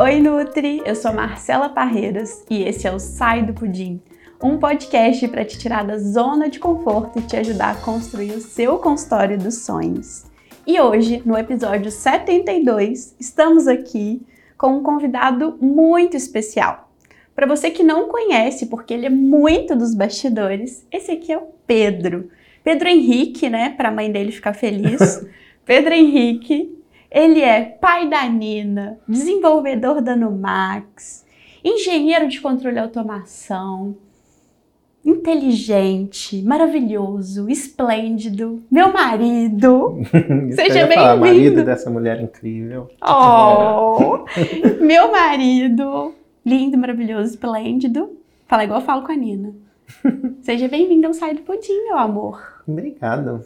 Oi, Nutri! Eu sou Marcela Parreiras e esse é o Sai do Pudim, um podcast para te tirar da zona de conforto e te ajudar a construir o seu consultório dos sonhos. E hoje, no episódio 72, estamos aqui com um convidado muito especial. Para você que não conhece, porque ele é muito dos bastidores, esse aqui é o Pedro. Pedro Henrique, né, para a mãe dele ficar feliz. Pedro Henrique, ele é pai da Nina, desenvolvedor da Numax, engenheiro de controle e automação, inteligente, maravilhoso, esplêndido, meu marido. Seja bem-vindo. marido dessa mulher incrível. Oh, meu marido, lindo, maravilhoso, esplêndido. Fala igual eu falo com a Nina. Seja bem-vindo ao Sai do Pudim, meu amor. Obrigado.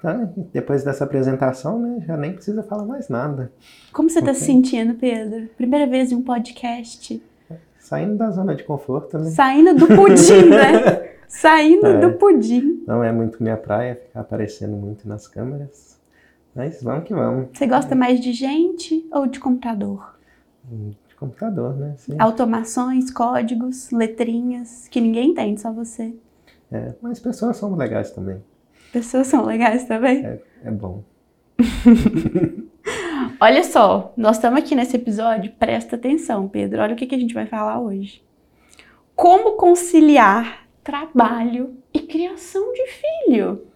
Tá, depois dessa apresentação, né, já nem precisa falar mais nada. Como você está se sentindo, Pedro? Primeira vez em um podcast. Saindo da zona de conforto, né? Saindo do pudim, né? Saindo é, do pudim. Não é muito minha praia ficar aparecendo muito nas câmeras. Mas vamos que vamos. Você gosta mais de gente ou de computador? De computador, né? Sim. Automações, códigos, letrinhas, que ninguém entende, só você. É, mas pessoas são legais também. Pessoas são legais também? É, é bom. Olha só, nós estamos aqui nesse episódio, presta atenção, Pedro. Olha o que, que a gente vai falar hoje. Como conciliar trabalho e criação de filho?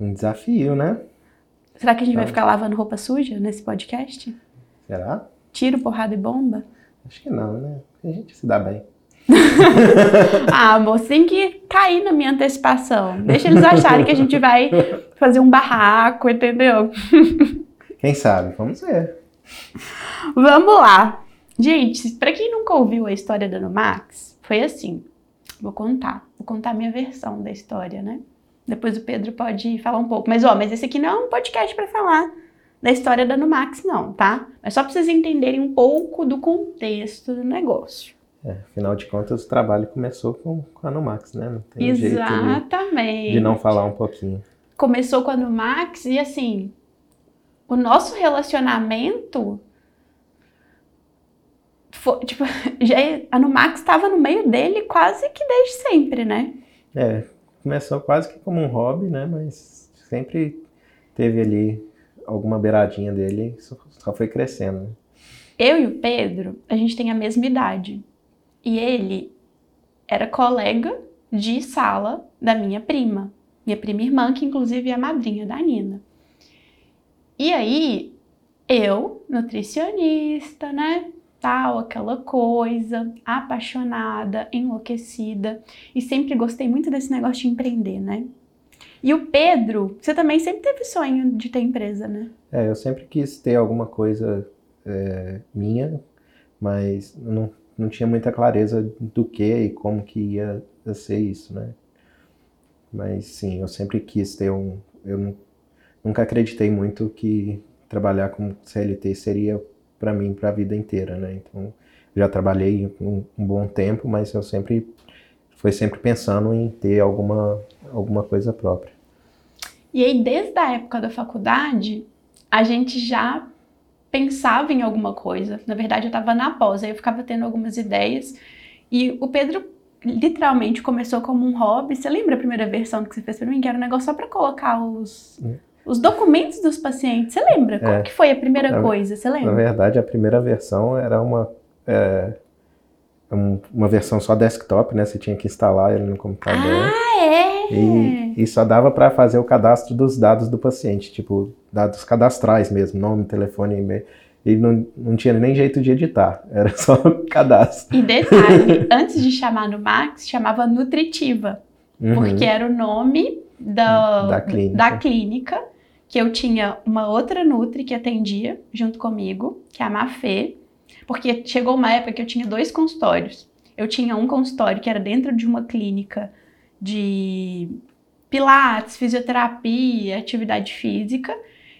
Um desafio, né? Será que a gente vai ficar lavando roupa suja nesse podcast? Será? Tiro, porrada e bomba? Acho que não, né? A gente se dá bem. ah, você tem que cair na minha antecipação. Deixa eles acharem que a gente vai fazer um barraco, entendeu? Quem sabe? Vamos ver. Vamos lá. Gente, para quem nunca ouviu a história da Numax, foi assim. Vou contar. Vou contar a minha versão da história, né? Depois o Pedro pode falar um pouco. Mas, ó, mas esse aqui não é um podcast para falar da história da Numax, não, tá? Mas só para vocês entenderem um pouco do contexto do negócio. É, afinal de contas, o trabalho começou com, com a Numax, né? Não tem Exatamente. jeito de, de não falar um pouquinho. Começou com a Numax e, assim, o nosso relacionamento foi, tipo, já, a Numax estava no meio dele quase que desde sempre, né? É, começou quase que como um hobby, né? Mas sempre teve ali alguma beiradinha dele, só, só foi crescendo. Né? Eu e o Pedro, a gente tem a mesma idade. E ele era colega de sala da minha prima, minha prima irmã, que inclusive é a madrinha da Nina. E aí, eu, nutricionista, né? Tal, aquela coisa, apaixonada, enlouquecida, e sempre gostei muito desse negócio de empreender, né? E o Pedro, você também sempre teve sonho de ter empresa, né? É, eu sempre quis ter alguma coisa é, minha, mas não não tinha muita clareza do que e como que ia ser isso, né? Mas sim, eu sempre quis ter um. Eu nunca acreditei muito que trabalhar com CLT seria para mim para a vida inteira, né? Então, já trabalhei um, um, bom tempo, mas eu sempre foi sempre pensando em ter alguma alguma coisa própria. E aí, desde a época da faculdade, a gente já pensava em alguma coisa. Na verdade, eu estava na pós, aí eu ficava tendo algumas ideias. E o Pedro literalmente começou como um hobby. Você lembra a primeira versão que você fez para mim? Que era um negócio só para colocar os, os documentos dos pacientes. Você lembra? Como é. que foi a primeira na, coisa? Você lembra? Na verdade, a primeira versão era uma. É, uma versão só desktop, né? Você tinha que instalar ele no computador. Ah, é? E, e só dava para fazer o cadastro dos dados do paciente, tipo, dados cadastrais mesmo, nome, telefone, e-mail. E não, não tinha nem jeito de editar, era só cadastro. E detalhe, antes de chamar no Max, chamava Nutritiva, uhum. porque era o nome da, da, clínica. da clínica, que eu tinha uma outra Nutri que atendia junto comigo, que é a Mafê, porque chegou uma época que eu tinha dois consultórios. Eu tinha um consultório que era dentro de uma clínica de pilates, fisioterapia, atividade física.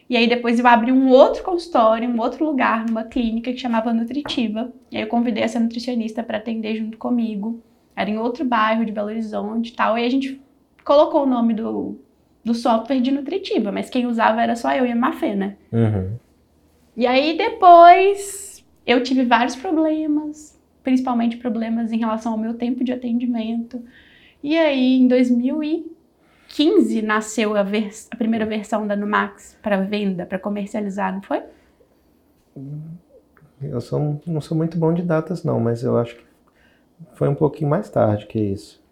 E aí depois eu abri um outro consultório, um outro lugar, numa clínica que chamava Nutritiva. E aí eu convidei essa nutricionista para atender junto comigo. Era em outro bairro de Belo Horizonte e tal. E a gente colocou o nome do, do software de Nutritiva, mas quem usava era só eu e a Mafê, né? Uhum. E aí depois eu tive vários problemas, principalmente problemas em relação ao meu tempo de atendimento. E aí em 2015 nasceu a, vers a primeira versão da Numax para venda, para comercializar, não foi? Eu sou, não sou muito bom de datas não, mas eu acho que foi um pouquinho mais tarde que isso.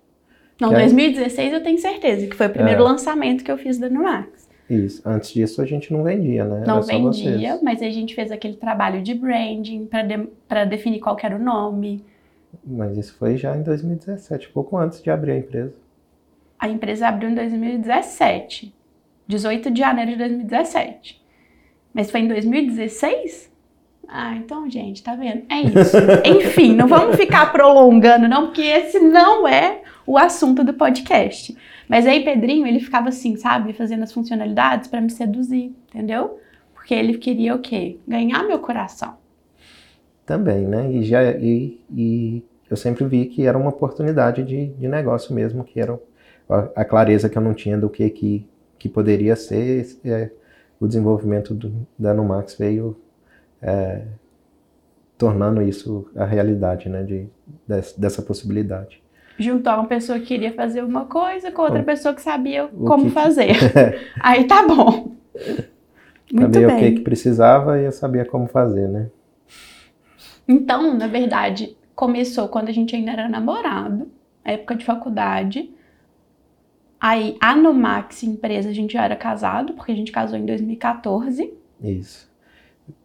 Não, que 2016 eu tenho certeza que foi o primeiro é. lançamento que eu fiz da Numax. Isso. Antes disso a gente não vendia, né? Não vendia, mas a gente fez aquele trabalho de branding para de, definir qual era o nome. Mas isso foi já em 2017, pouco antes de abrir a empresa. A empresa abriu em 2017, 18 de janeiro de 2017. Mas foi em 2016? Ah, então, gente, tá vendo? É isso. Enfim, não vamos ficar prolongando, não, porque esse não é o assunto do podcast. Mas aí Pedrinho, ele ficava assim, sabe, fazendo as funcionalidades para me seduzir, entendeu? Porque ele queria o quê? Ganhar meu coração. Também, né? E, já, e, e eu sempre vi que era uma oportunidade de, de negócio mesmo, que era a, a clareza que eu não tinha do que, que, que poderia ser. É, o desenvolvimento do, da Numax veio é, tornando isso a realidade, né? De, dessa possibilidade juntar uma pessoa que queria fazer uma coisa com outra pessoa que sabia como que... fazer. Aí tá bom. Muito sabia bem. o que, que precisava e eu sabia como fazer, né? Então, na verdade, começou quando a gente ainda era namorado, época de faculdade. Aí, a Numax empresa, a gente já era casado, porque a gente casou em 2014. Isso.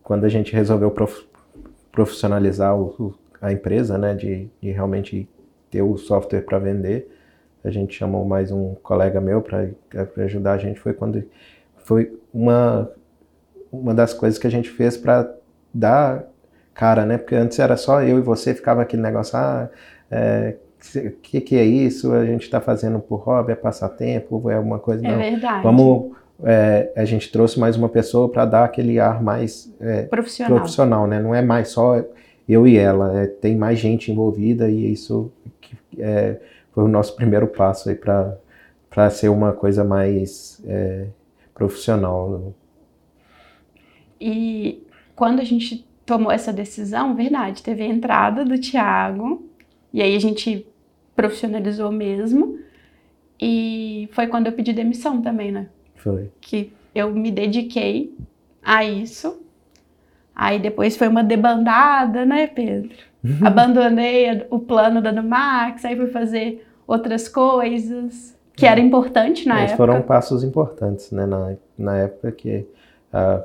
Quando a gente resolveu prof profissionalizar o, a empresa, né, de, de realmente ter o software para vender. A gente chamou mais um colega meu para ajudar a gente. Foi quando foi uma uma das coisas que a gente fez para dar cara, né? Porque antes era só eu e você, ficava aquele negócio, ah, é, que, que é isso? A gente está fazendo por hobby, é passatempo, é alguma coisa? É Não. verdade. Vamos, é, a gente trouxe mais uma pessoa para dar aquele ar mais é, profissional. profissional, né? Não é mais só eu e ela, é, tem mais gente envolvida e isso é, foi o nosso primeiro passo aí para ser uma coisa mais é, profissional. E quando a gente tomou essa decisão, verdade, teve a entrada do Tiago, e aí a gente profissionalizou mesmo, e foi quando eu pedi demissão também, né? Foi. Que eu me dediquei a isso. Aí depois foi uma debandada, né, Pedro? Abandonei o plano da Numax, aí fui fazer outras coisas, que era importante na Mas época. foram passos importantes, né, na, na época que a,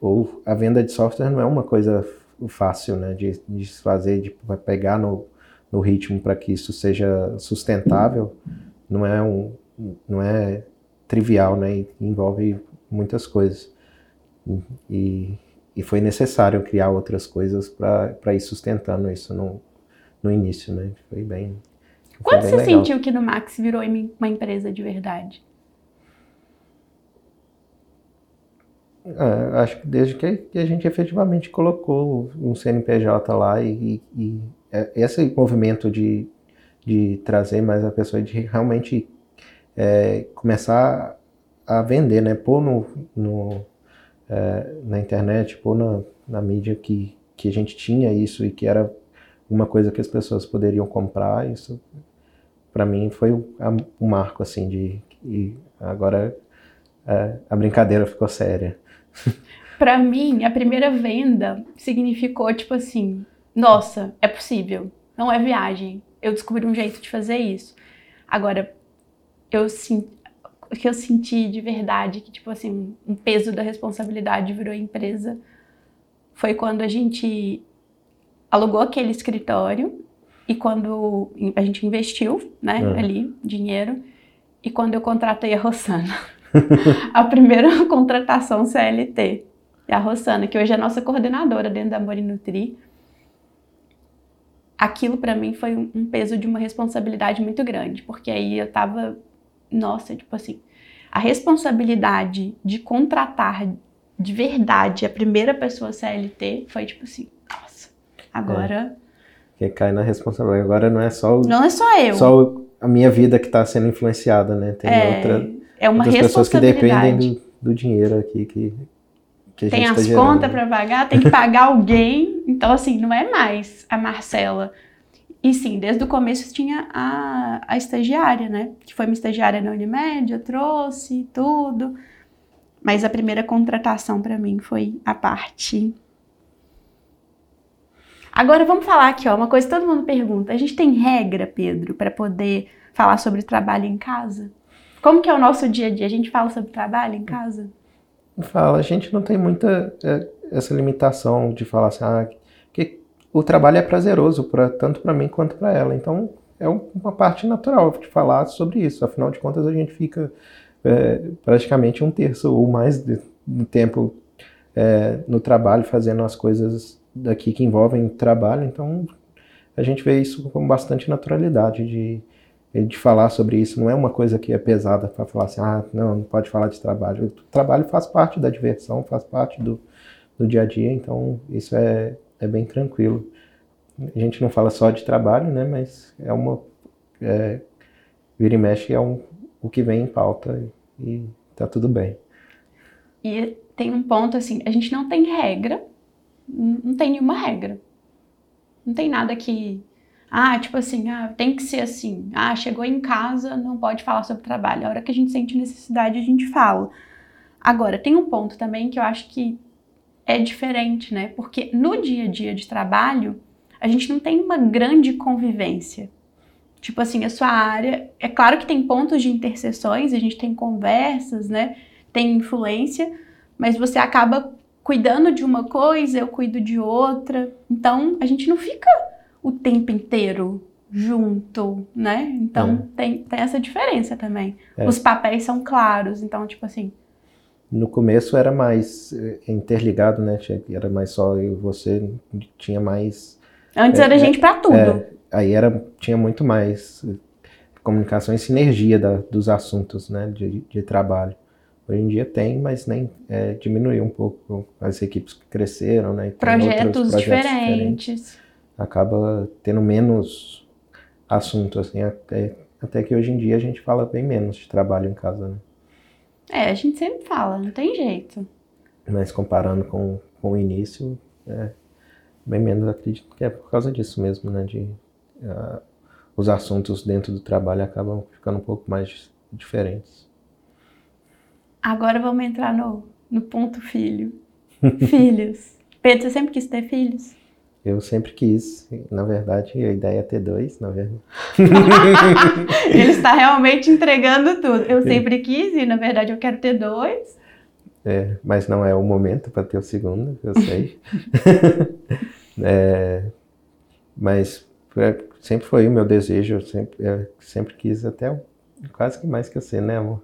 ou a venda de software não é uma coisa fácil, né, de, de fazer, de pegar no, no ritmo para que isso seja sustentável, não é um, não é trivial, né, envolve muitas coisas. E, e foi necessário criar outras coisas para ir sustentando isso no, no início, né? Foi bem. Foi Quando bem você legal. sentiu que no Max virou uma empresa de verdade? É, acho que desde que, a gente efetivamente colocou um CNPJ lá e, e, é, esse movimento de, de trazer mais a pessoa, de realmente é, começar a vender, né? Pôr no, no, é, na internet, ou na, na mídia que, que a gente tinha isso e que era uma coisa que as pessoas poderiam comprar, isso para mim foi um, um, marco assim de agora é, a brincadeira ficou séria. para mim, a primeira venda significou tipo assim, nossa, é possível, não é viagem. Eu descobri um jeito de fazer isso. Agora, eu sim, o que eu senti de verdade, que tipo assim, um peso da responsabilidade virou empresa, foi quando a gente alugou aquele escritório e quando a gente investiu, né, é. ali, dinheiro, e quando eu contratei a Rossana. a primeira contratação CLT. É a Rossana, que hoje é nossa coordenadora dentro da Morinutri. Aquilo para mim foi um peso de uma responsabilidade muito grande, porque aí eu tava nossa, tipo assim, a responsabilidade de contratar de verdade a primeira pessoa CLT foi tipo assim, nossa, agora. É. Que cai na responsabilidade. Agora não é só o, Não é só eu. Só a minha vida que está sendo influenciada, né? Tem é, outra. É uma outras pessoas que dependem do, do dinheiro aqui que, que a tem gente as tá contas para pagar, tem que pagar alguém. Então, assim, não é mais a Marcela. E sim, desde o começo tinha a, a estagiária, né? Que foi uma estagiária na Unimed, eu trouxe tudo. Mas a primeira contratação para mim foi a parte. Agora vamos falar aqui, ó, uma coisa que todo mundo pergunta. A gente tem regra, Pedro, para poder falar sobre trabalho em casa? Como que é o nosso dia a dia? A gente fala sobre trabalho em casa? Fala, a gente não tem muita é, essa limitação de falar assim, ah, que o trabalho é prazeroso pra, tanto para mim quanto para ela. Então é uma parte natural de falar sobre isso. Afinal de contas, a gente fica é, praticamente um terço ou mais do tempo é, no trabalho fazendo as coisas daqui que envolvem trabalho. Então a gente vê isso com bastante naturalidade de de falar sobre isso não é uma coisa que é pesada para falar assim, ah, não, não pode falar de trabalho. O trabalho faz parte da diversão, faz parte do, do dia a dia, então isso é, é bem tranquilo. A gente não fala só de trabalho, né, mas é uma. É, vira e mexe é um, o que vem em pauta e, tá tudo bem. E tem um ponto assim, a gente não tem regra, não tem nenhuma regra. Não tem nada que ah, tipo assim, ah, tem que ser assim. Ah, chegou em casa, não pode falar sobre trabalho. A hora que a gente sente necessidade, a gente fala. Agora, tem um ponto também que eu acho que é diferente, né? Porque no dia a dia de trabalho, a gente não tem uma grande convivência. Tipo assim, a sua área, é claro que tem pontos de interseções, a gente tem conversas, né? Tem influência, mas você acaba cuidando de uma coisa, eu cuido de outra. Então, a gente não fica o tempo inteiro junto, né? Então é. tem, tem essa diferença também. É. Os papéis são claros, então, tipo assim. No começo era mais eh, interligado, né? Era mais só eu e você, tinha mais. Antes é, era gente para tudo. É, aí era, tinha muito mais eh, comunicação e sinergia da, dos assuntos, né? De, de trabalho. Hoje em dia tem, mas nem é, diminuiu um pouco as equipes que cresceram, né? Projetos, projetos, diferentes. diferentes acaba tendo menos assunto, assim, até, até que hoje em dia a gente fala bem menos de trabalho em casa, né? É, a gente sempre fala, não tem jeito. Mas comparando com, com o início, é bem menos, acredito que é por causa disso mesmo, né? De, uh, os assuntos dentro do trabalho acabam ficando um pouco mais diferentes. Agora vamos entrar no, no ponto filho. Filhos. Pedro, você sempre quis ter filhos? Eu sempre quis, na verdade, a ideia é ter dois, na verdade. Ele está realmente entregando tudo. Eu sempre quis e, na verdade, eu quero ter dois. É, mas não é o momento para ter o segundo, eu sei. é, mas é, sempre foi o meu desejo, eu sempre, eu sempre quis até quase que mais que você, né, amor?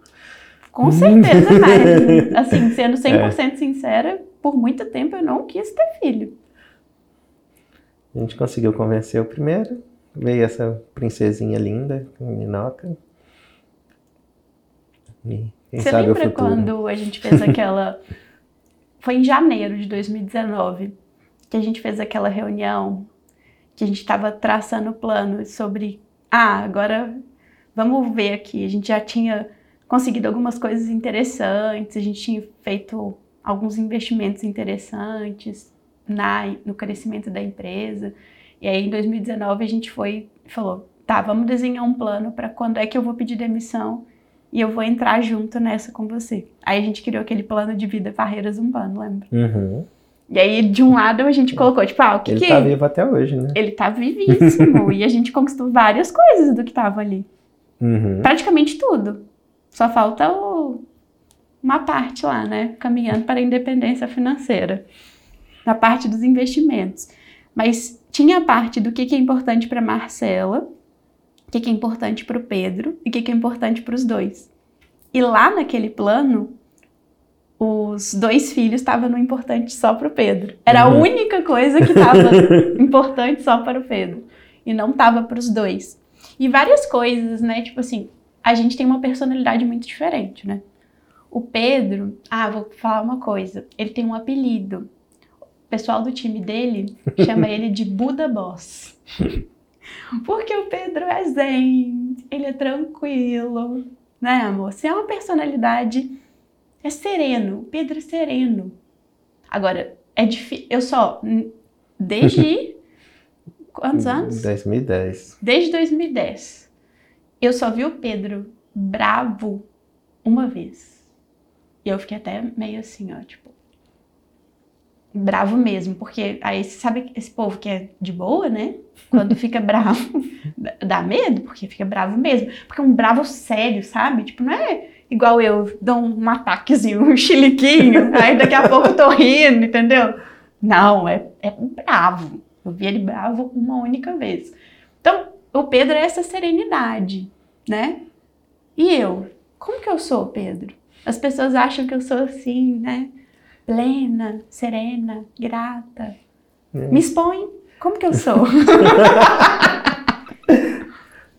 Com certeza, mas, assim, sendo 100% é. sincera, por muito tempo eu não quis ter filho. A gente conseguiu convencer o primeiro. Veio essa princesinha linda, Minoca. E quem Você sabe lembra quando a gente fez aquela. Foi em janeiro de 2019 que a gente fez aquela reunião que a gente estava traçando planos sobre. Ah, agora vamos ver aqui. A gente já tinha conseguido algumas coisas interessantes, a gente tinha feito alguns investimentos interessantes na, no crescimento da empresa. E aí, em 2019, a gente foi falou: tá, vamos desenhar um plano para quando é que eu vou pedir demissão e eu vou entrar junto nessa com você. Aí a gente criou aquele plano de vida Barreiras Urbano, lembra? Uhum. E aí, de um lado, a gente colocou, tipo, ah, o que Ele que... tá vivo até hoje, né? Ele tá vivíssimo. e a gente conquistou várias coisas do que tava ali. Uhum. Praticamente tudo. Só falta o... uma parte lá, né? Caminhando para a independência financeira na parte dos investimentos. Mas tinha a parte do que, que é importante para Marcela, o que, que é importante para o Pedro e o que, que é importante para os dois. E lá naquele plano, os dois filhos estavam no importante só para o Pedro. Era uhum. a única coisa que estava importante só para o Pedro. E não estava para os dois. E várias coisas, né? Tipo assim, a gente tem uma personalidade muito diferente, né? O Pedro, ah, vou falar uma coisa. Ele tem um apelido pessoal do time dele chama ele de Buda Boss. Porque o Pedro é zen, ele é tranquilo, né, amor? Você é uma personalidade, é sereno, o Pedro é sereno. Agora, é difícil. Eu só. Desde. quantos anos? 2010. Desde 2010. Eu só vi o Pedro bravo uma vez. E eu fiquei até meio assim, ó, tipo. Bravo mesmo, porque aí você sabe esse povo que é de boa, né? Quando fica bravo, dá medo, porque fica bravo mesmo. Porque é um bravo sério, sabe? Tipo, não é igual eu, dou um ataquezinho, um chiliquinho, aí daqui a pouco eu tô rindo, entendeu? Não, é, é bravo. Eu vi ele bravo uma única vez. Então, o Pedro é essa serenidade, né? E eu? Como que eu sou, Pedro? As pessoas acham que eu sou assim, né? Plena, serena, grata. É. Me expõe. Como que eu sou?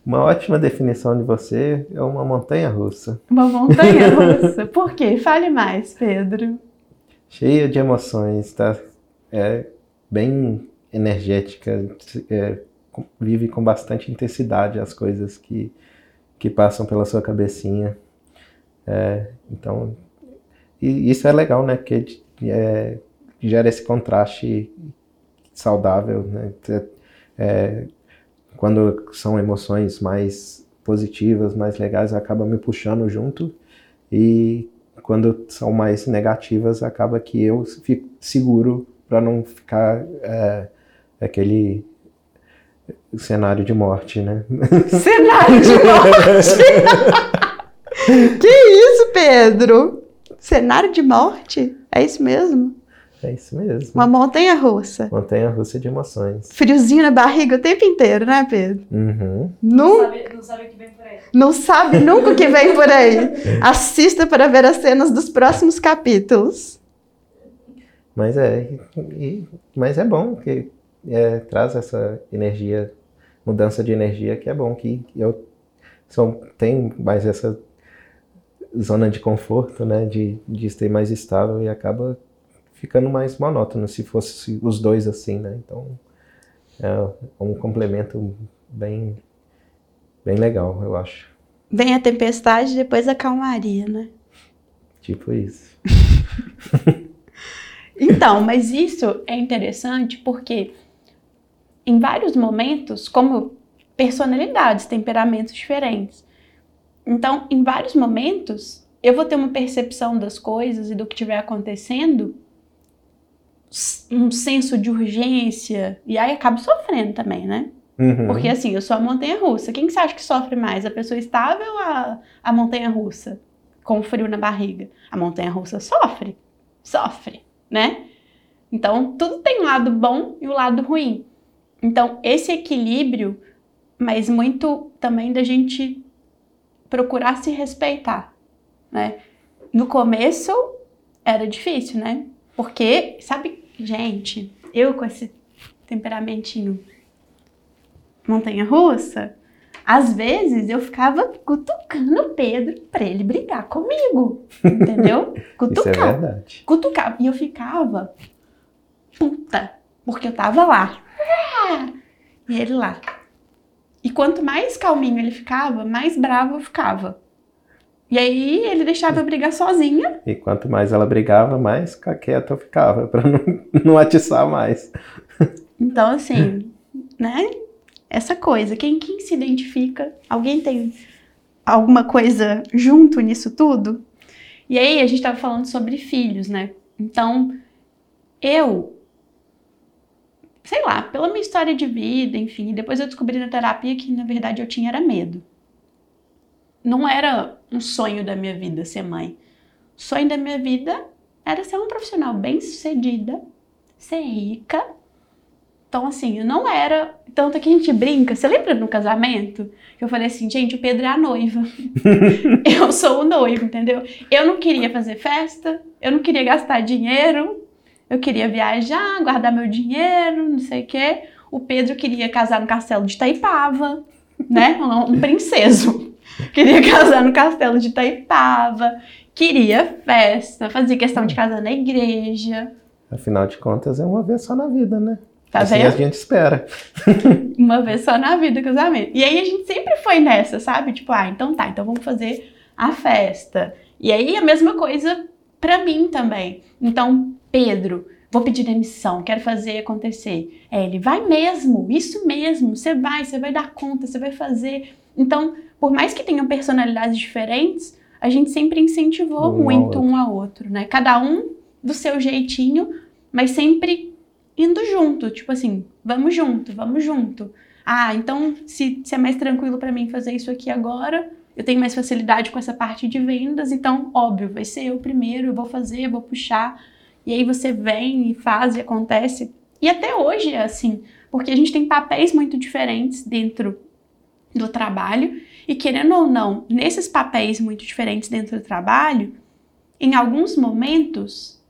Uma ótima definição de você é uma montanha russa. Uma montanha russa? Por quê? Fale mais, Pedro. Cheia de emoções, tá? É bem energética, é, vive com bastante intensidade as coisas que, que passam pela sua cabecinha. É, então, e isso é legal, né? Porque é, gera esse contraste saudável, né? É, quando são emoções mais positivas, mais legais, acaba me puxando junto e quando são mais negativas, acaba que eu fico seguro para não ficar é, aquele cenário de morte, né? Cenário de morte! que isso, Pedro? Cenário de morte? É isso mesmo? É isso mesmo. Uma montanha russa. Montanha russa de emoções. Friozinho na barriga o tempo inteiro, né, Pedro? Uhum. Não, não, sabe, não sabe o que vem por aí. Não sabe nunca o que vem por aí. Assista para ver as cenas dos próximos capítulos. Mas é, e, mas é bom que é, traz essa energia, mudança de energia que é bom que eu são, tem mais essa zona de conforto, né, de, de ser mais estável e acaba ficando mais monótono se fosse os dois assim, né? Então é um complemento bem bem legal, eu acho. Vem a tempestade, depois a calmaria, né? Tipo isso. então, mas isso é interessante porque em vários momentos, como personalidades, temperamentos diferentes. Então, em vários momentos, eu vou ter uma percepção das coisas e do que estiver acontecendo um senso de urgência, e aí acaba sofrendo também, né? Uhum. Porque assim, eu sou a montanha russa. Quem que você acha que sofre mais? A pessoa estável ou a, a montanha russa? Com frio na barriga. A montanha russa sofre. Sofre, né? Então, tudo tem um lado bom e o um lado ruim. Então, esse equilíbrio, mas muito também da gente procurar se respeitar, né? No começo era difícil, né? Porque, sabe, gente, eu com esse temperamentinho montanha russa, às vezes eu ficava cutucando o Pedro para ele brigar comigo, entendeu? Cutucar. Isso é verdade. Cutucar. E eu ficava puta, porque eu tava lá. E ele lá. E quanto mais calminho ele ficava, mais bravo eu ficava. E aí ele deixava eu brigar sozinha. E quanto mais ela brigava, mais quieta eu ficava, para não, não atiçar mais. Então, assim, né? Essa coisa, quem, quem se identifica? Alguém tem alguma coisa junto nisso tudo? E aí a gente estava falando sobre filhos, né? Então, eu, sei lá, pela minha história de vida, enfim, depois eu descobri na terapia que na verdade eu tinha era medo não era um sonho da minha vida ser mãe. O sonho da minha vida era ser uma profissional bem-sucedida, ser rica. Então, assim, não era. Tanto que a gente brinca. Você lembra no casamento? Que eu falei assim, gente, o Pedro é a noiva. eu sou o noivo, entendeu? Eu não queria fazer festa, eu não queria gastar dinheiro, eu queria viajar, guardar meu dinheiro, não sei o quê. O Pedro queria casar no castelo de Taipava, né? Um princeso. queria casar no castelo de Itaipava, queria festa, fazia questão de casar na igreja. Afinal de contas, é uma vez só na vida, né? Tá assim vendo? a gente espera. uma vez só na vida, casamento. E aí a gente sempre foi nessa, sabe? Tipo, ah, então tá, então vamos fazer a festa. E aí a mesma coisa para mim também. Então, Pedro, vou pedir demissão, quero fazer acontecer. É, ele vai mesmo, isso mesmo, você vai, você vai dar conta, você vai fazer. Então, por mais que tenham personalidades diferentes, a gente sempre incentivou um muito um ao outro, né? Cada um do seu jeitinho, mas sempre indo junto, tipo assim, vamos junto, vamos junto. Ah, então se, se é mais tranquilo para mim fazer isso aqui agora, eu tenho mais facilidade com essa parte de vendas, então, óbvio, vai ser eu primeiro, eu vou fazer, eu vou puxar. E aí você vem e faz e acontece. E até hoje é assim, porque a gente tem papéis muito diferentes dentro do trabalho e querendo ou não, nesses papéis muito diferentes dentro do trabalho, em alguns momentos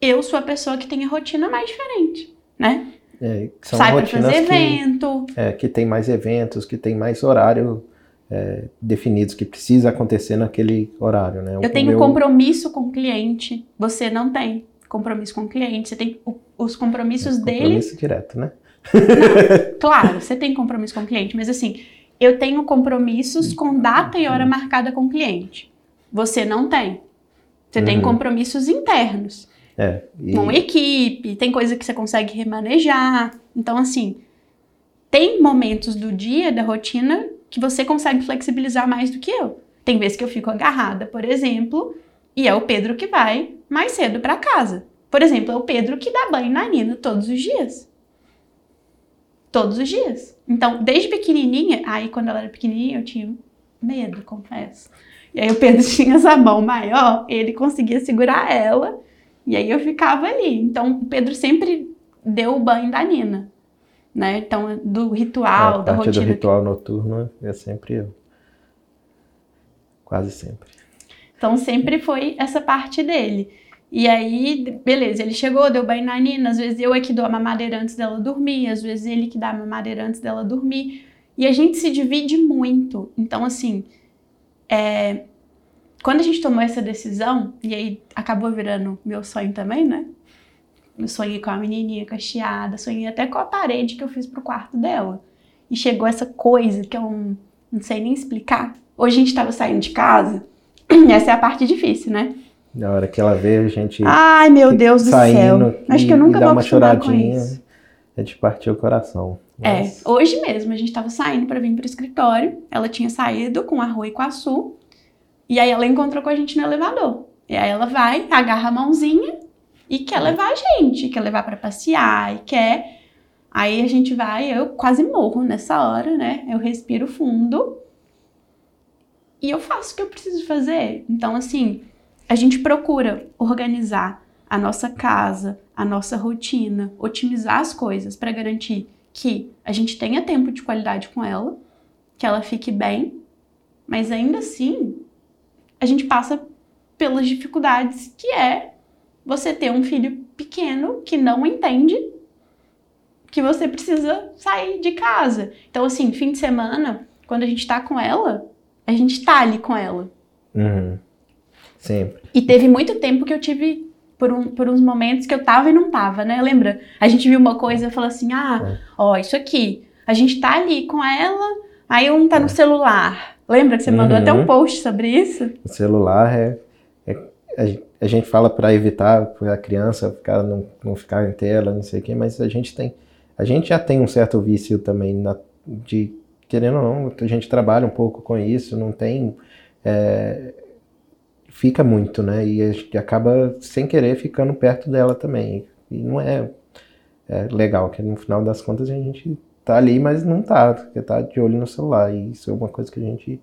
eu sou a pessoa que tem a rotina mais diferente, né? É, Sai para fazer evento. Que, é, que tem mais eventos, que tem mais horário é, definidos, que precisa acontecer naquele horário, né? Eu o tenho meu... compromisso com o cliente, você não tem compromisso com o cliente, você tem os compromissos é, dele... Compromisso direto, né? Não, claro, você tem compromisso com o cliente, mas assim, eu tenho compromissos com data e hora marcada com o cliente. Você não tem. Você uhum. tem compromissos internos. É, e... Com equipe, tem coisa que você consegue remanejar. Então, assim, tem momentos do dia, da rotina, que você consegue flexibilizar mais do que eu. Tem vezes que eu fico agarrada, por exemplo, e é o Pedro que vai mais cedo para casa. Por exemplo, é o Pedro que dá banho na Nina todos os dias. Todos os dias. Então, desde pequenininha, aí quando ela era pequenininha, eu tinha medo, confesso. E aí o Pedro tinha essa mão maior, ele conseguia segurar ela e aí eu ficava ali. Então o Pedro sempre deu o banho da Nina, né? Então do ritual, é, da rotina. do ritual noturno é sempre eu. Quase sempre. Então sempre foi essa parte dele. E aí, beleza, ele chegou, deu banho na Nina, às vezes eu é que dou a mamadeira antes dela dormir, às vezes ele que dá a mamadeira antes dela dormir. E a gente se divide muito. Então, assim, é, quando a gente tomou essa decisão, e aí acabou virando meu sonho também, né? Eu sonhei com a menininha cacheada, sonhei até com a parede que eu fiz pro quarto dela. E chegou essa coisa que eu não, não sei nem explicar. Hoje a gente tava saindo de casa, essa é a parte difícil, né? Na hora que ela vê a gente. Ai, meu Deus do céu. Acho que eu nunca vou uma choradinha, com isso. A gente partiu o coração. Mas... É, hoje mesmo a gente tava saindo para vir pro escritório. Ela tinha saído com arroz e com açúcar. E aí ela encontrou com a gente no elevador. E aí ela vai, agarra a mãozinha e quer levar a gente, quer levar para passear e quer. Aí a gente vai, eu quase morro nessa hora, né? Eu respiro fundo e eu faço o que eu preciso fazer. Então, assim, a gente procura organizar a nossa casa, a nossa rotina, otimizar as coisas para garantir que a gente tenha tempo de qualidade com ela, que ela fique bem, mas ainda assim a gente passa pelas dificuldades que é você ter um filho pequeno que não entende que você precisa sair de casa. Então, assim, fim de semana, quando a gente tá com ela, a gente tá ali com ela. Uhum. Sempre. E teve muito tempo que eu tive por, um, por uns momentos que eu tava e não tava, né? Lembra? A gente viu uma coisa e falou assim: ah, é. ó, isso aqui. A gente tá ali com ela, aí um tá é. no celular. Lembra que você mandou uhum. até um uhum. post sobre isso? O celular é, é a gente fala para evitar a criança ficar não, não ficar em tela, não sei o quê, mas a gente tem a gente já tem um certo vício também na, de querendo ou não, a gente trabalha um pouco com isso, não tem é, fica muito, né? E a gente acaba sem querer ficando perto dela também. E não é, é legal, que no final das contas a gente tá ali, mas não tá, porque tá de olho no celular. E isso é uma coisa que a gente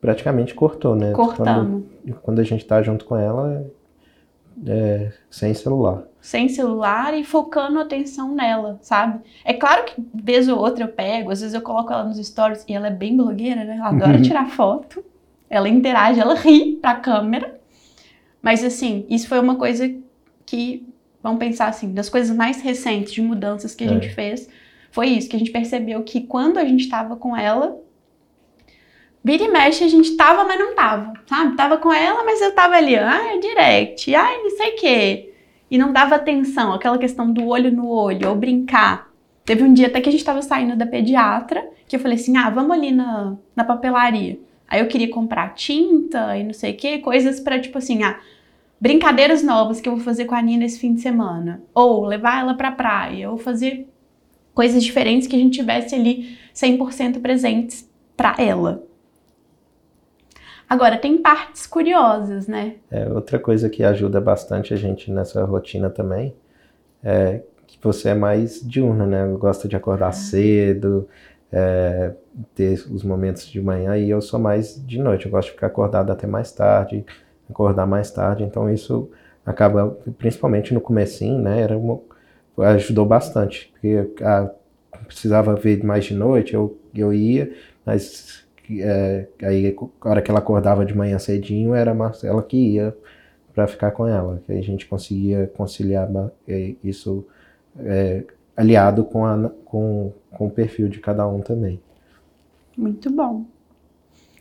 praticamente cortou, né? Cortamos. Quando, quando a gente tá junto com ela, é, sem celular. Sem celular e focando a atenção nela, sabe? É claro que vez ou outra eu pego, às vezes eu coloco ela nos stories e ela é bem blogueira, né? Ela adora tirar foto, ela interage, ela ri pra câmera. Mas assim, isso foi uma coisa que, vamos pensar assim, das coisas mais recentes de mudanças que a é. gente fez, foi isso, que a gente percebeu que quando a gente estava com ela, vira e mexe a gente tava, mas não tava, sabe? Tava com ela, mas eu tava ali, ai, direct, ai, não sei o quê. E não dava atenção, aquela questão do olho no olho, ou brincar. Teve um dia até que a gente tava saindo da pediatra, que eu falei assim, ah, vamos ali na, na papelaria. Aí eu queria comprar tinta e não sei o quê, coisas para tipo assim, ah, brincadeiras novas que eu vou fazer com a Nina esse fim de semana, ou levar ela para praia, ou fazer coisas diferentes que a gente tivesse ali 100% presentes para ela. Agora, tem partes curiosas, né? É, outra coisa que ajuda bastante a gente nessa rotina também é que você é mais diurna, né? Gosta de acordar ah. cedo, é, ter os momentos de manhã e eu sou mais de noite. Eu gosto de ficar acordado até mais tarde, acordar mais tarde. Então isso acaba, principalmente no comecinho, né? Era uma, ajudou bastante, porque a, ah, precisava ver mais de noite, eu, eu ia, mas é, aí a hora que ela acordava de manhã cedinho, era a Marcela que ia para ficar com ela, que a gente conseguia conciliar é, isso é, aliado com, a, com, com o perfil de cada um também. Muito bom.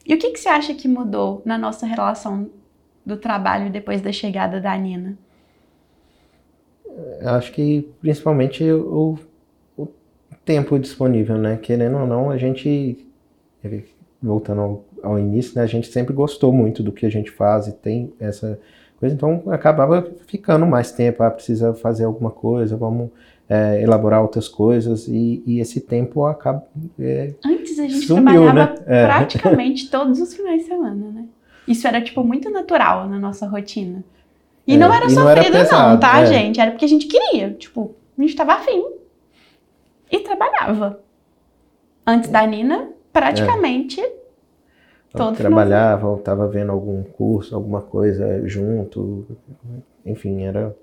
E o que, que você acha que mudou na nossa relação do trabalho depois da chegada da Nina? Acho que principalmente o, o tempo disponível, né? Querendo ou não, a gente, voltando ao, ao início, né? a gente sempre gostou muito do que a gente faz e tem essa coisa, então acabava ficando mais tempo, ah, precisa fazer alguma coisa, vamos é, elaborar outras coisas e, e, esse tempo acaba. É, Antes a gente sumiu, trabalhava né? É. praticamente todos os finais de semana, né? Isso era tipo muito natural na nossa rotina. E não é, era sofrido, não, era pesado, não, tá, é. gente? Era porque a gente queria. Tipo, a gente tava afim. E trabalhava. Antes da Nina, praticamente todo trabalhava, estava vendo algum curso, alguma coisa junto, enfim, era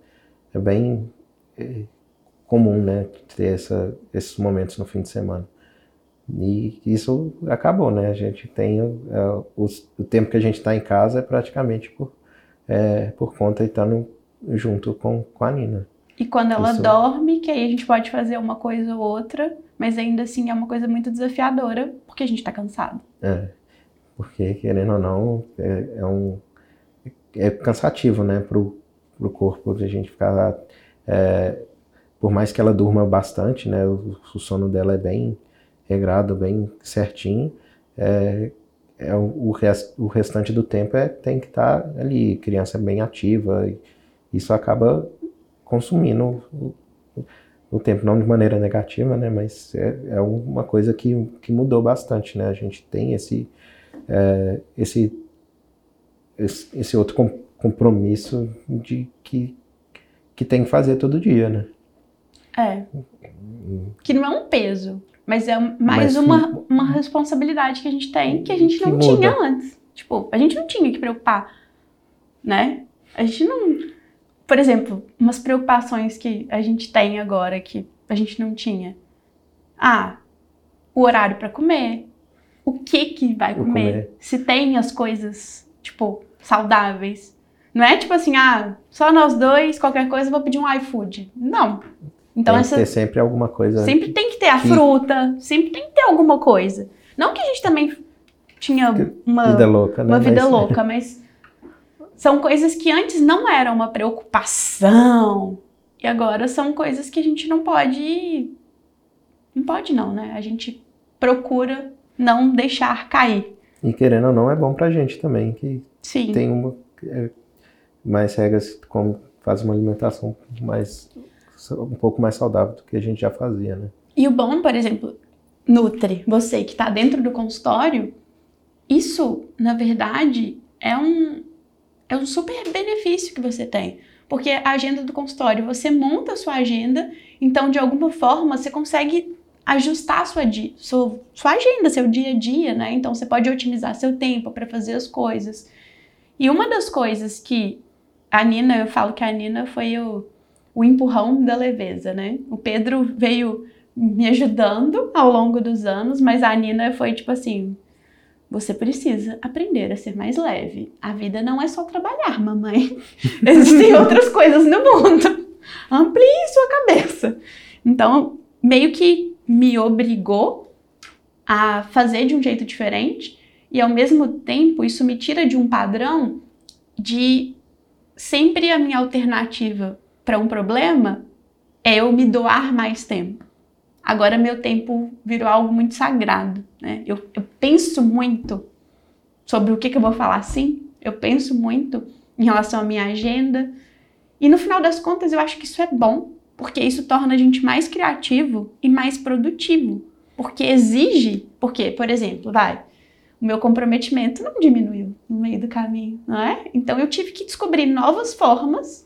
é bem é, comum, né, ter essa, esses momentos no fim de semana. E isso acabou, né? A gente tem uh, os, o tempo que a gente está em casa é praticamente por, é, por conta de estar no, junto com, com a Nina. E quando ela isso... dorme, que aí a gente pode fazer uma coisa ou outra, mas ainda assim é uma coisa muito desafiadora, porque a gente está cansado. É, porque querendo ou não, é, é um é cansativo, né, pro, pro corpo a gente ficar é, por mais que ela durma bastante, né, o, o sono dela é bem regrado, bem certinho, é, é o, o, rest, o restante do tempo é, tem que estar tá ali, criança bem ativa, e isso acaba consumindo o, o, tempo, não de maneira negativa, né, mas é, é uma coisa que, que mudou bastante, né, a gente tem esse, é, esse, esse, esse outro compromisso de que, que tem que fazer todo dia, né. É. Que não é um peso, mas é mais mas, uma, uma responsabilidade que a gente tem que a gente não tinha antes. Tipo, a gente não tinha que preocupar, né? A gente não. Por exemplo, umas preocupações que a gente tem agora que a gente não tinha. Ah, o horário para comer. O que que vai comer? comer? Se tem as coisas, tipo, saudáveis. Não é tipo assim, ah, só nós dois, qualquer coisa, eu vou pedir um iFood. Não. Então tem essa, que ter sempre alguma coisa. Sempre tem que ter a que... fruta, sempre tem que ter alguma coisa. Não que a gente também tinha uma vida louca, né? uma vida mas... louca, mas são coisas que antes não eram uma preocupação e agora são coisas que a gente não pode, não pode não, né? A gente procura não deixar cair. E querendo ou não é bom pra gente também que Sim. tem uma é, mais regras como faz uma alimentação mais um pouco mais saudável do que a gente já fazia, né? E o bom, por exemplo, Nutri, você que está dentro do consultório, isso, na verdade, é um, é um super benefício que você tem. Porque a agenda do consultório, você monta a sua agenda, então, de alguma forma, você consegue ajustar sua, sua, sua agenda, seu dia a dia, né? Então, você pode otimizar seu tempo para fazer as coisas. E uma das coisas que a Nina, eu falo que a Nina foi o o empurrão da leveza, né? O Pedro veio me ajudando ao longo dos anos, mas a Nina foi tipo assim: você precisa aprender a ser mais leve. A vida não é só trabalhar, mamãe. Existem outras coisas no mundo. Amplie sua cabeça. Então, meio que me obrigou a fazer de um jeito diferente e ao mesmo tempo isso me tira de um padrão de sempre a minha alternativa para um problema é eu me doar mais tempo. Agora meu tempo virou algo muito sagrado, né? Eu, eu penso muito sobre o que, que eu vou falar assim. Eu penso muito em relação à minha agenda. E no final das contas, eu acho que isso é bom, porque isso torna a gente mais criativo e mais produtivo. Porque exige, porque, por exemplo, vai, o meu comprometimento não diminuiu no meio do caminho, não é? Então eu tive que descobrir novas formas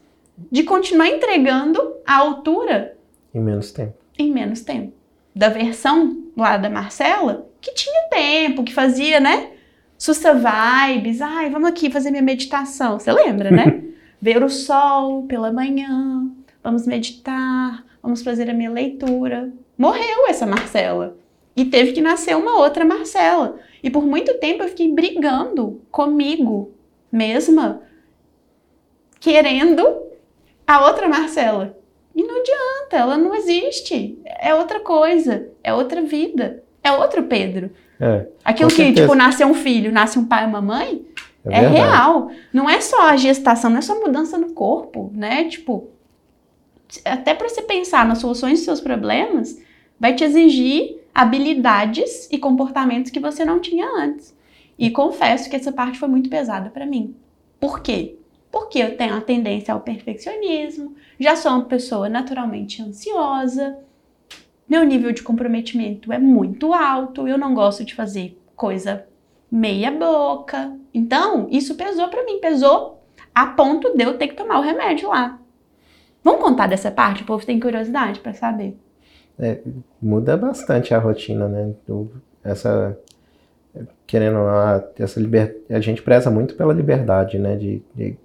de continuar entregando a altura em menos tempo. Em menos tempo. Da versão lá da Marcela, que tinha tempo, que fazia, né? Sussa vibes, ai, vamos aqui fazer minha meditação. Você lembra, né? Ver o sol pela manhã, vamos meditar, vamos fazer a minha leitura. Morreu essa Marcela. E teve que nascer uma outra Marcela. E por muito tempo eu fiquei brigando comigo mesma, querendo a outra Marcela. E não adianta, ela não existe. É outra coisa, é outra vida, é outro Pedro. É, Aquilo que, tipo, nasce um filho, nasce um pai e uma mãe, é, é real. Não é só a gestação, não é só mudança no corpo, né? Tipo, até para você pensar nas soluções dos seus problemas, vai te exigir habilidades e comportamentos que você não tinha antes. E confesso que essa parte foi muito pesada para mim. Por quê? Porque eu tenho a tendência ao perfeccionismo, já sou uma pessoa naturalmente ansiosa, meu nível de comprometimento é muito alto, eu não gosto de fazer coisa meia boca. Então, isso pesou para mim, pesou a ponto de eu ter que tomar o remédio lá. Vamos contar dessa parte? O povo tem curiosidade para saber. É, muda bastante a rotina, né? Essa querendo a, essa liber, a gente preza muito pela liberdade, né? De, de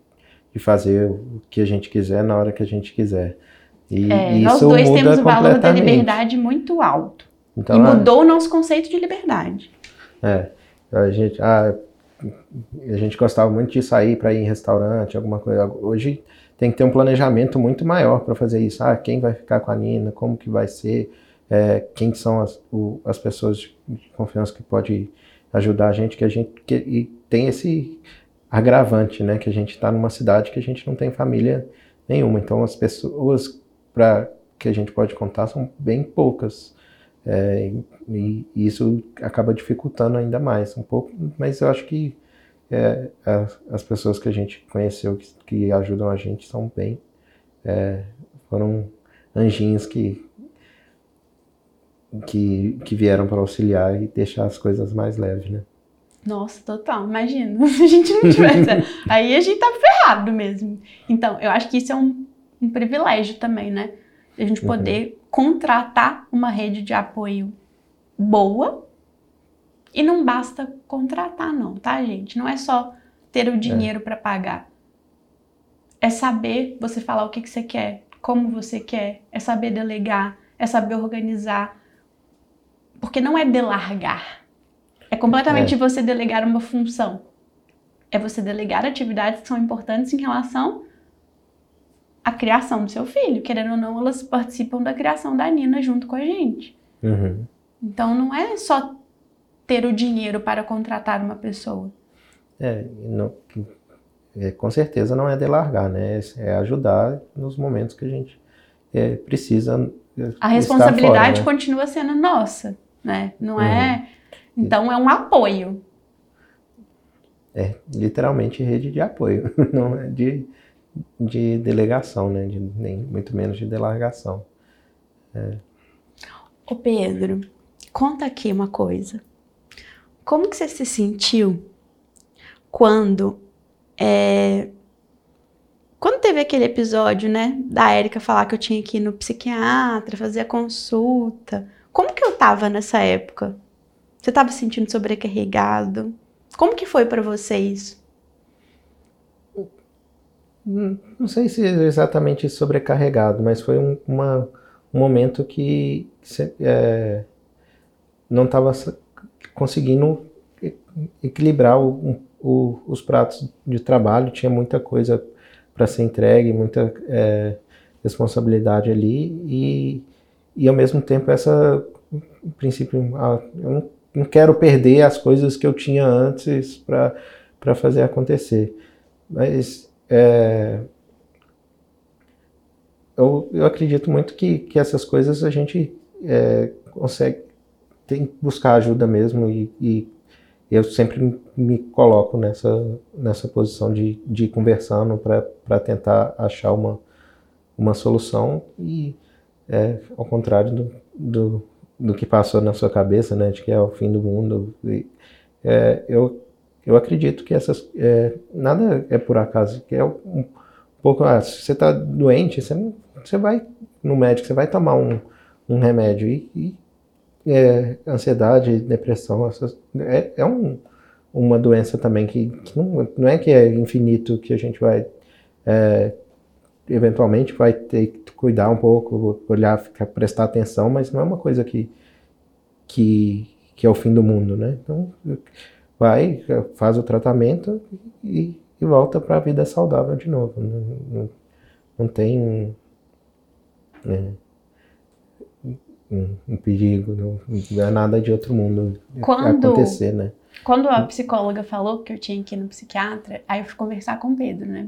de fazer o que a gente quiser na hora que a gente quiser. E, é, nós dois temos o valor da liberdade muito alto. Então, e é. mudou é, o nosso conceito de liberdade. É, a gente, ah, a gente gostava muito de sair para ir em restaurante, alguma coisa. Hoje tem que ter um planejamento muito maior para fazer isso. Ah, quem vai ficar com a Nina? Como que vai ser? É, quem são as, o, as pessoas de confiança que pode ajudar a gente? Que a gente que, e tem esse agravante, né? Que a gente está numa cidade que a gente não tem família nenhuma. Então as pessoas para que a gente pode contar são bem poucas. É, e, e, isso acaba dificultando ainda mais um pouco, mas eu acho que é, as, as, pessoas que a gente conheceu que, que ajudam a gente são bem é, foram anjinhos que que, que vieram para auxiliar e deixar as coisas mais leves, né? Nossa, total, imagina. Se a gente não tivesse. aí a gente tá ferrado mesmo. Então, eu acho que isso é um, um privilégio também, né? A gente uhum. poder uhum. contratar uma rede de apoio boa. E não basta contratar, não, tá, gente? Não é só ter o dinheiro é. para pagar. É saber você falar o que, que você quer, como você quer, é saber delegar, é saber organizar. Porque não é delargar completamente é. você delegar uma função. É você delegar atividades que são importantes em relação à criação do seu filho. Querendo ou não, elas participam da criação da Nina junto com a gente. Uhum. Então não é só ter o dinheiro para contratar uma pessoa. É, não, é, com certeza não é delargar, né? É ajudar nos momentos que a gente é, precisa. A responsabilidade fora, né? continua sendo nossa, né? Não é uhum. é então é um apoio. É, literalmente rede de apoio, não é de, de delegação, né? De, nem muito menos de delargação. É. Ô Pedro, conta aqui uma coisa. Como que você se sentiu quando é, quando teve aquele episódio, né, da Érica falar que eu tinha que ir no psiquiatra, fazer a consulta, como que eu tava nessa época? Você estava se sentindo sobrecarregado? Como que foi para você isso? Hum, não sei se é exatamente sobrecarregado, mas foi um, uma, um momento que é, não estava conseguindo equilibrar o, o, os pratos de trabalho, tinha muita coisa para ser entregue, muita é, responsabilidade ali e, e ao mesmo tempo essa princípio eu não não quero perder as coisas que eu tinha antes para fazer acontecer. Mas é, eu, eu acredito muito que, que essas coisas a gente é, consegue tem que buscar ajuda mesmo e, e, eu sempre me coloco nessa, nessa posição de, de ir conversando para tentar achar uma, uma solução e é, ao contrário do, do, do, que passou na sua cabeça, né, de que é o fim do mundo, e, é, eu, eu acredito que essas, é, nada é por acaso, que é um, pouco, ah, se você está doente, você, você vai no médico, você vai tomar um, um remédio. E, e é, ansiedade, depressão, essas, é, é um, uma doença também que, que, não, não é que é infinito que a gente vai é, eventualmente vai ter que cuidar um pouco, olhar, ficar, prestar atenção, mas não é uma coisa que, que, que é o fim do mundo, né? Então, vai, faz o tratamento e, e volta para a vida saudável de novo. Não, não, não tem é, um, um, perigo, não, não, é nada de outro mundo quando, acontecer, né? Quando a psicóloga falou que eu tinha que ir no psiquiatra, aí eu fui conversar com o Pedro, né?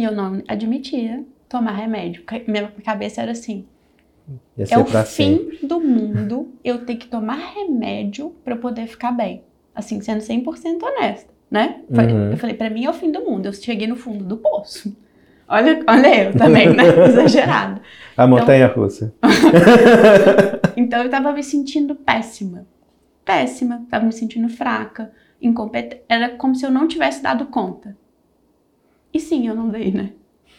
E eu não admitia tomar remédio. Minha cabeça era assim: é o fim sempre. do mundo eu ter que tomar remédio para poder ficar bem. Assim, sendo 100% honesta, né? Uhum. Eu falei: para mim é o fim do mundo. Eu cheguei no fundo do poço. Olha, olha eu também, né? Exagerado. A montanha então, russa. então eu tava me sentindo péssima. Péssima. Tava me sentindo fraca, incompetente. Era como se eu não tivesse dado conta. E sim, eu não dei, né?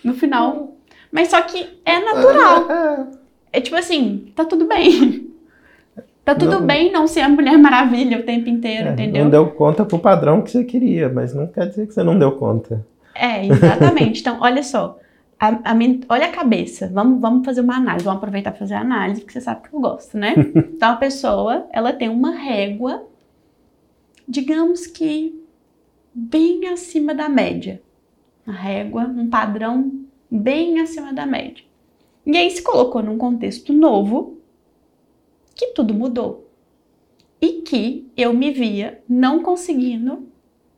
No final. Mas só que é natural. É tipo assim, tá tudo bem. Tá tudo não, bem não ser a Mulher Maravilha o tempo inteiro, é, entendeu? Não deu conta pro padrão que você queria, mas não quer dizer que você não deu conta. É, exatamente. Então, olha só. A, a, olha a cabeça. Vamos, vamos fazer uma análise. Vamos aproveitar para fazer a análise, porque você sabe que eu gosto, né? Então, a pessoa, ela tem uma régua, digamos que bem acima da média uma régua, um padrão bem acima da média. E aí se colocou num contexto novo que tudo mudou. E que eu me via não conseguindo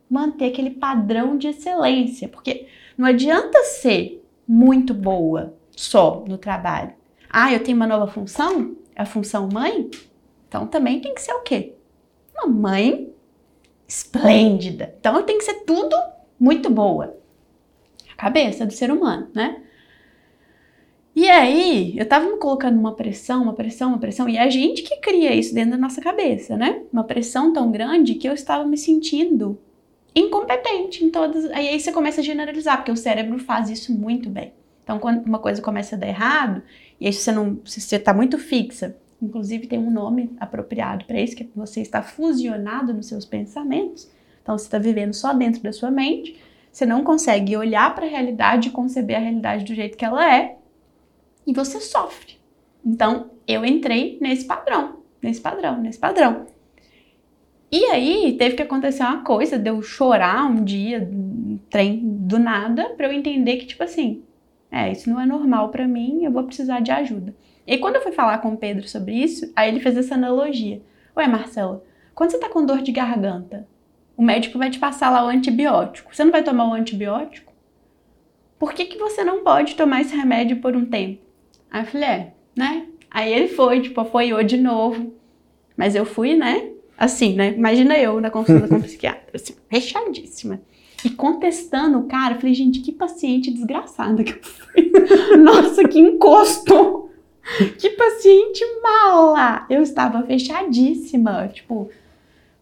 manter aquele padrão de excelência, porque não adianta ser muito boa só no trabalho. Ah, eu tenho uma nova função, é a função mãe, então também tem que ser o quê? Uma mãe esplêndida. Então tenho que ser tudo muito boa cabeça do ser humano, né? E aí, eu tava me colocando uma pressão, uma pressão, uma pressão, e é a gente que cria isso dentro da nossa cabeça, né? Uma pressão tão grande que eu estava me sentindo incompetente em todas. Aí, aí você começa a generalizar, porque o cérebro faz isso muito bem. Então, quando uma coisa começa a dar errado, e aí você não, se você tá muito fixa, inclusive tem um nome apropriado para isso, que é você está fusionado nos seus pensamentos. Então, você está vivendo só dentro da sua mente você não consegue olhar para a realidade e conceber a realidade do jeito que ela é, e você sofre. Então, eu entrei nesse padrão, nesse padrão, nesse padrão. E aí, teve que acontecer uma coisa, de eu chorar um dia, um trem do nada, para eu entender que, tipo assim, é, isso não é normal para mim, eu vou precisar de ajuda. E quando eu fui falar com o Pedro sobre isso, aí ele fez essa analogia. Ué, Marcela, quando você tá com dor de garganta, o médico vai te passar lá o antibiótico. Você não vai tomar o antibiótico? Por que, que você não pode tomar esse remédio por um tempo? Aí eu falei, é, né? Aí ele foi, tipo, apoiou de novo. Mas eu fui, né? Assim, né? Imagina eu na consulta com o psiquiatra, assim, fechadíssima. E contestando o cara, eu falei, gente, que paciente desgraçada que eu fui. Nossa, que encosto! Que paciente mala! Eu estava fechadíssima, tipo,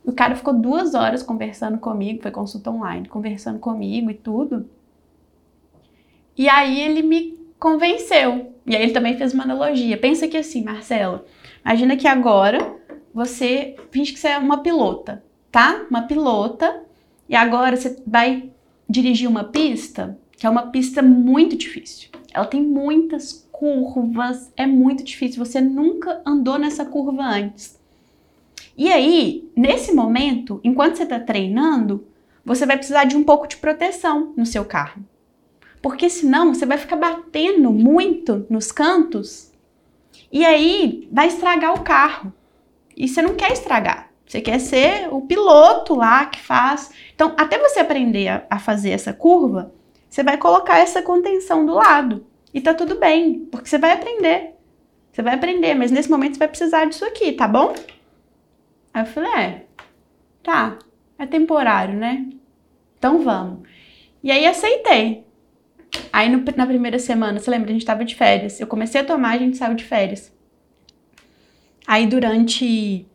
o cara ficou duas horas conversando comigo, foi consulta online, conversando comigo e tudo. E aí ele me convenceu. E aí ele também fez uma analogia. Pensa que assim, Marcelo, imagina que agora você finge que você é uma pilota, tá? Uma pilota. E agora você vai dirigir uma pista, que é uma pista muito difícil. Ela tem muitas curvas, é muito difícil. Você nunca andou nessa curva antes. E aí, nesse momento, enquanto você está treinando, você vai precisar de um pouco de proteção no seu carro. Porque senão você vai ficar batendo muito nos cantos e aí vai estragar o carro. E você não quer estragar. Você quer ser o piloto lá que faz. Então, até você aprender a, a fazer essa curva, você vai colocar essa contenção do lado. E tá tudo bem, porque você vai aprender. Você vai aprender, mas nesse momento você vai precisar disso aqui, tá bom? Aí eu falei, é, tá. é temporário, né? Então vamos. E aí aceitei. Aí no, na primeira semana, você lembra, a gente tava de férias. Eu comecei a tomar, a gente saiu de férias. Aí durante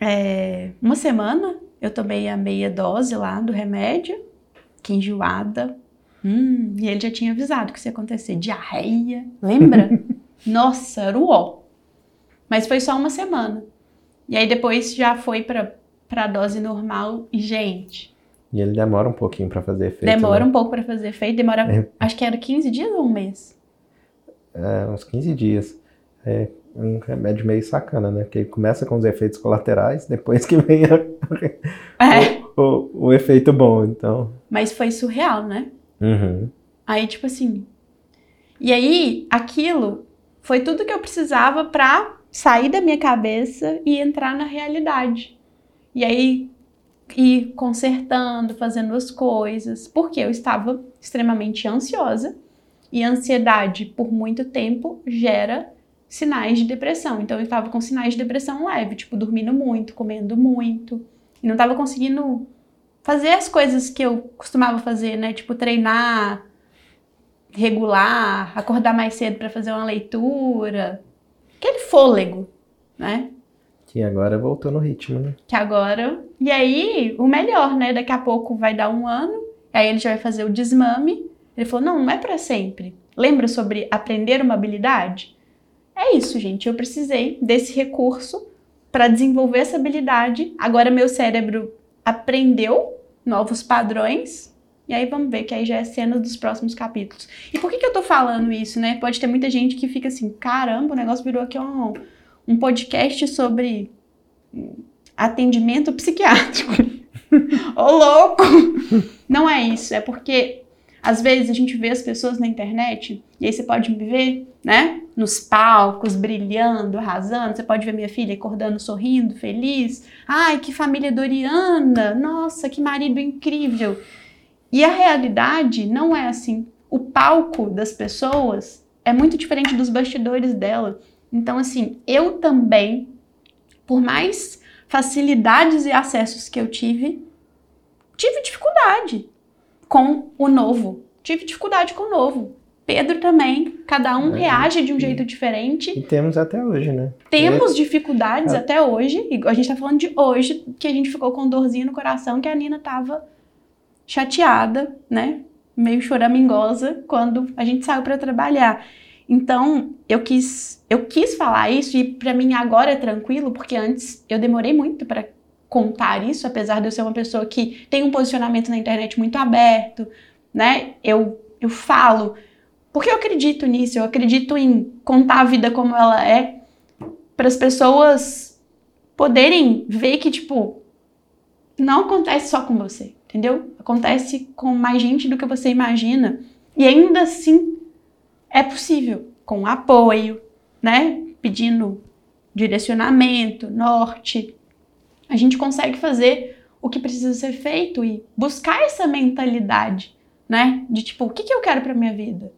é, uma semana eu tomei a meia dose lá do remédio, que enjoada. Hum, e ele já tinha avisado que isso ia acontecer. Diarreia, lembra? Nossa, era o ó. Mas foi só uma semana. E aí depois já foi para a dose normal e, gente. E ele demora um pouquinho para fazer efeito. Demora né? um pouco para fazer efeito, demora. É. Acho que era 15 dias ou um mês? É, uns 15 dias. É um remédio meio sacana, né? Que começa com os efeitos colaterais, depois que vem a, é. o, o, o, efeito bom, então. Mas foi surreal, né? Uhum. Aí, tipo assim. E aí, aquilo foi tudo que eu precisava para sair da minha cabeça e entrar na realidade. E aí, ir consertando, fazendo as coisas, porque eu estava extremamente ansiosa. E a ansiedade, por muito tempo, gera sinais de depressão. Então eu estava com sinais de depressão leve, tipo dormindo muito, comendo muito, e não estava conseguindo fazer as coisas que eu costumava fazer, né? Tipo treinar regular, acordar mais cedo para fazer uma leitura, aquele fôlego, né? Que agora voltou no ritmo, né? Que agora. E aí, o melhor, né? Daqui a pouco vai dar um ano, aí ele já vai fazer o desmame. Ele falou: não, não é para sempre. Lembra sobre aprender uma habilidade? É isso, gente. Eu precisei desse recurso para desenvolver essa habilidade. Agora meu cérebro aprendeu novos padrões. E aí vamos ver que aí já é cena dos próximos capítulos. E por que, que eu tô falando isso, né? Pode ter muita gente que fica assim, caramba, o negócio virou aqui um, um podcast sobre atendimento psiquiátrico. Ô louco! Não é isso, é porque às vezes a gente vê as pessoas na internet, e aí você pode me ver, né? Nos palcos, brilhando, arrasando. Você pode ver minha filha acordando, sorrindo, feliz. Ai, que família doriana! Nossa, que marido incrível! E a realidade não é assim. O palco das pessoas é muito diferente dos bastidores dela. Então, assim, eu também, por mais facilidades e acessos que eu tive, tive dificuldade com o novo. Tive dificuldade com o novo. Pedro também, cada um é, reage de um jeito diferente. E temos até hoje, né? Temos dificuldades é. até hoje. E a gente tá falando de hoje, que a gente ficou com dorzinha no coração, que a Nina tava chateada, né? Meio choramingosa quando a gente saiu para trabalhar. Então, eu quis, eu quis falar isso e para mim agora é tranquilo, porque antes eu demorei muito para contar isso, apesar de eu ser uma pessoa que tem um posicionamento na internet muito aberto, né? Eu, eu falo, porque eu acredito nisso, eu acredito em contar a vida como ela é, para as pessoas poderem ver que, tipo, não acontece só com você, entendeu? Acontece com mais gente do que você imagina. E ainda assim é possível, com apoio, né? Pedindo direcionamento, norte, a gente consegue fazer o que precisa ser feito e buscar essa mentalidade, né? De tipo, o que, que eu quero para minha vida?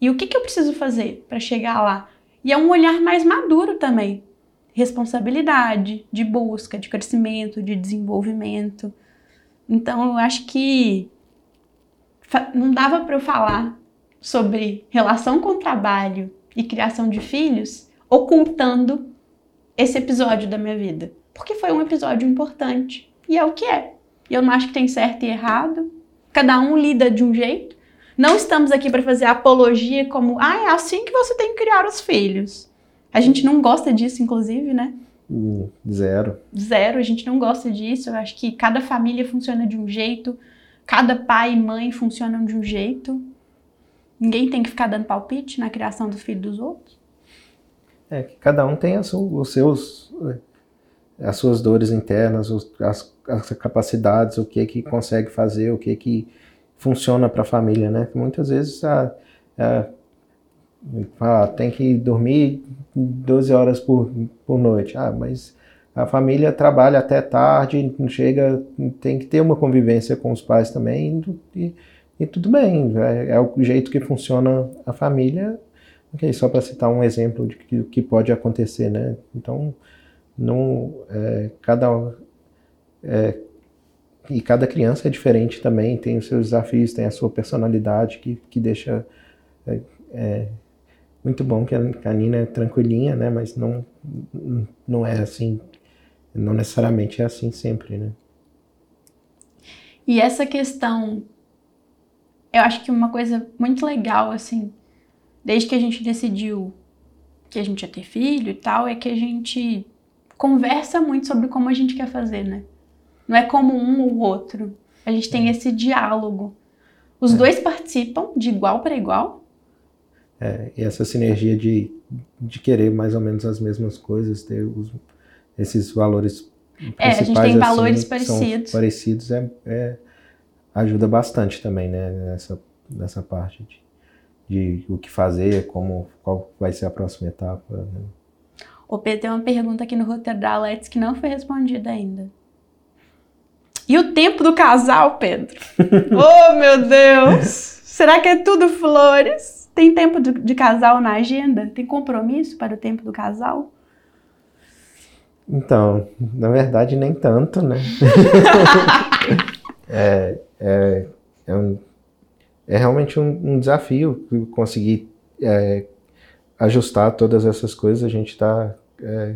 E o que, que eu preciso fazer para chegar lá? E é um olhar mais maduro também. Responsabilidade, de busca, de crescimento, de desenvolvimento. Então, eu acho que não dava para eu falar sobre relação com o trabalho e criação de filhos ocultando esse episódio da minha vida porque foi um episódio importante. E é o que é. E eu não acho que tem certo e errado. Cada um lida de um jeito. Não estamos aqui para fazer apologia como, ah, é assim que você tem que criar os filhos. A gente não gosta disso, inclusive, né? Hum, zero. Zero, a gente não gosta disso. Eu acho que cada família funciona de um jeito, cada pai e mãe funcionam de um jeito. Ninguém tem que ficar dando palpite na criação do filho dos outros. É que cada um tem os seus as suas dores internas, as, as capacidades, o que que consegue fazer, o que que funciona para a família, né? Muitas vezes a, a, a, tem que dormir 12 horas por, por noite. Ah, mas a família trabalha até tarde, chega, tem que ter uma convivência com os pais também e, e tudo bem, é, é, o jeito que funciona a família. Só para citar um exemplo de que, que pode acontecer, né? Então, não, é, cada é, e cada criança é diferente também, tem os seus desafios, tem a sua personalidade que, que deixa é, é, muito bom que a, Nina é tranquilinha, né? Mas não, não é assim, não necessariamente é assim sempre, né? E essa questão, eu acho que uma coisa muito legal, assim, desde que a gente decidiu que a gente ia ter filho e tal, é que a gente conversa muito sobre como a gente quer fazer, né? Não é como um ou outro. A gente tem é. esse diálogo. Os é. dois participam de igual para igual, é, e essa sinergia de, de querer mais ou menos as mesmas coisas, ter os, esses valores é, a gente tem assim, valores parecidos. parecidos é, é, ajuda bastante também, né? Nessa, nessa parte de, de o que fazer, como, qual vai ser a próxima etapa. Né? O Pedro tem uma pergunta aqui no roteiro da Alex que não foi respondida ainda. E o tempo do casal, Pedro? oh, meu Deus! Será que é tudo flores? Tem tempo de, de, casal na agenda? Tem compromisso para o tempo do casal? Então, na verdade, nem tanto, né? é, é, é, um, é, realmente um, um desafio conseguir é, ajustar todas essas coisas. A gente está é,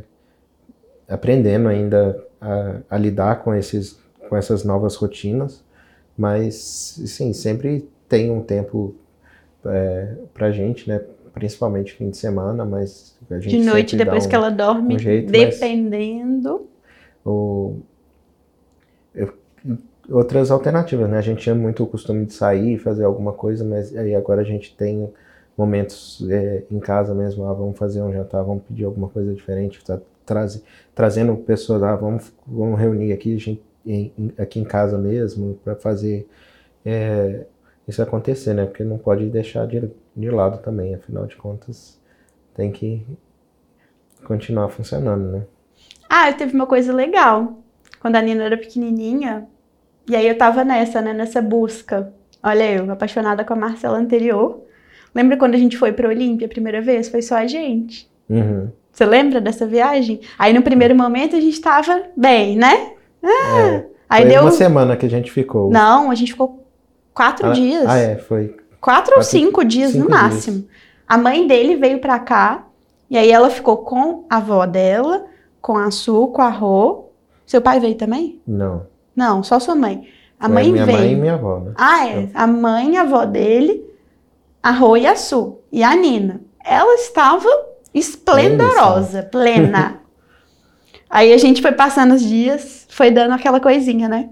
aprendendo ainda a, a, lidar com, esses, com essas novas rotinas, mas, sim, sempre tem um tempo é, pra gente, né? Principalmente fim de semana, mas a gente De noite, depois um, que ela dorme, um jeito, dependendo. O, eu, outras alternativas, né? A gente tinha muito o costume de sair, fazer alguma coisa, mas aí agora a gente tem momentos é, em casa mesmo, ah, vamos fazer um jantar, vamos pedir alguma coisa diferente, tá, traz, trazendo pessoas, ah, vamos, vamos reunir aqui, gente, em, aqui em casa mesmo, para fazer é, isso acontecer, né? Porque não pode deixar de, de lado também, afinal de contas, tem que continuar funcionando, né? Ah, teve uma coisa legal. Quando a Nina era pequenininha, e aí eu tava nessa, né? Nessa busca. Olha eu, apaixonada com a Marcela anterior. Lembra quando a gente foi pra Olímpia a primeira vez? Foi só a gente. Uhum. Você lembra dessa viagem? Aí no primeiro momento a gente tava bem, né? Ah, é. Aí deu uma semana que a gente ficou. Não, a gente ficou Quatro ah, dias. Ah, é, foi. Quatro, Quatro ou cinco dias cinco no máximo. Dias. A mãe dele veio pra cá, e aí ela ficou com a avó dela, com a Su, com a Rô. Seu pai veio também? Não. Não, só sua mãe. A mãe minha veio. Minha mãe e minha avó, né? Ah, é. A mãe e a avó dele, a Rô e a Su. E a Nina. Ela estava esplendorosa, plena. aí a gente foi passando os dias, foi dando aquela coisinha, né?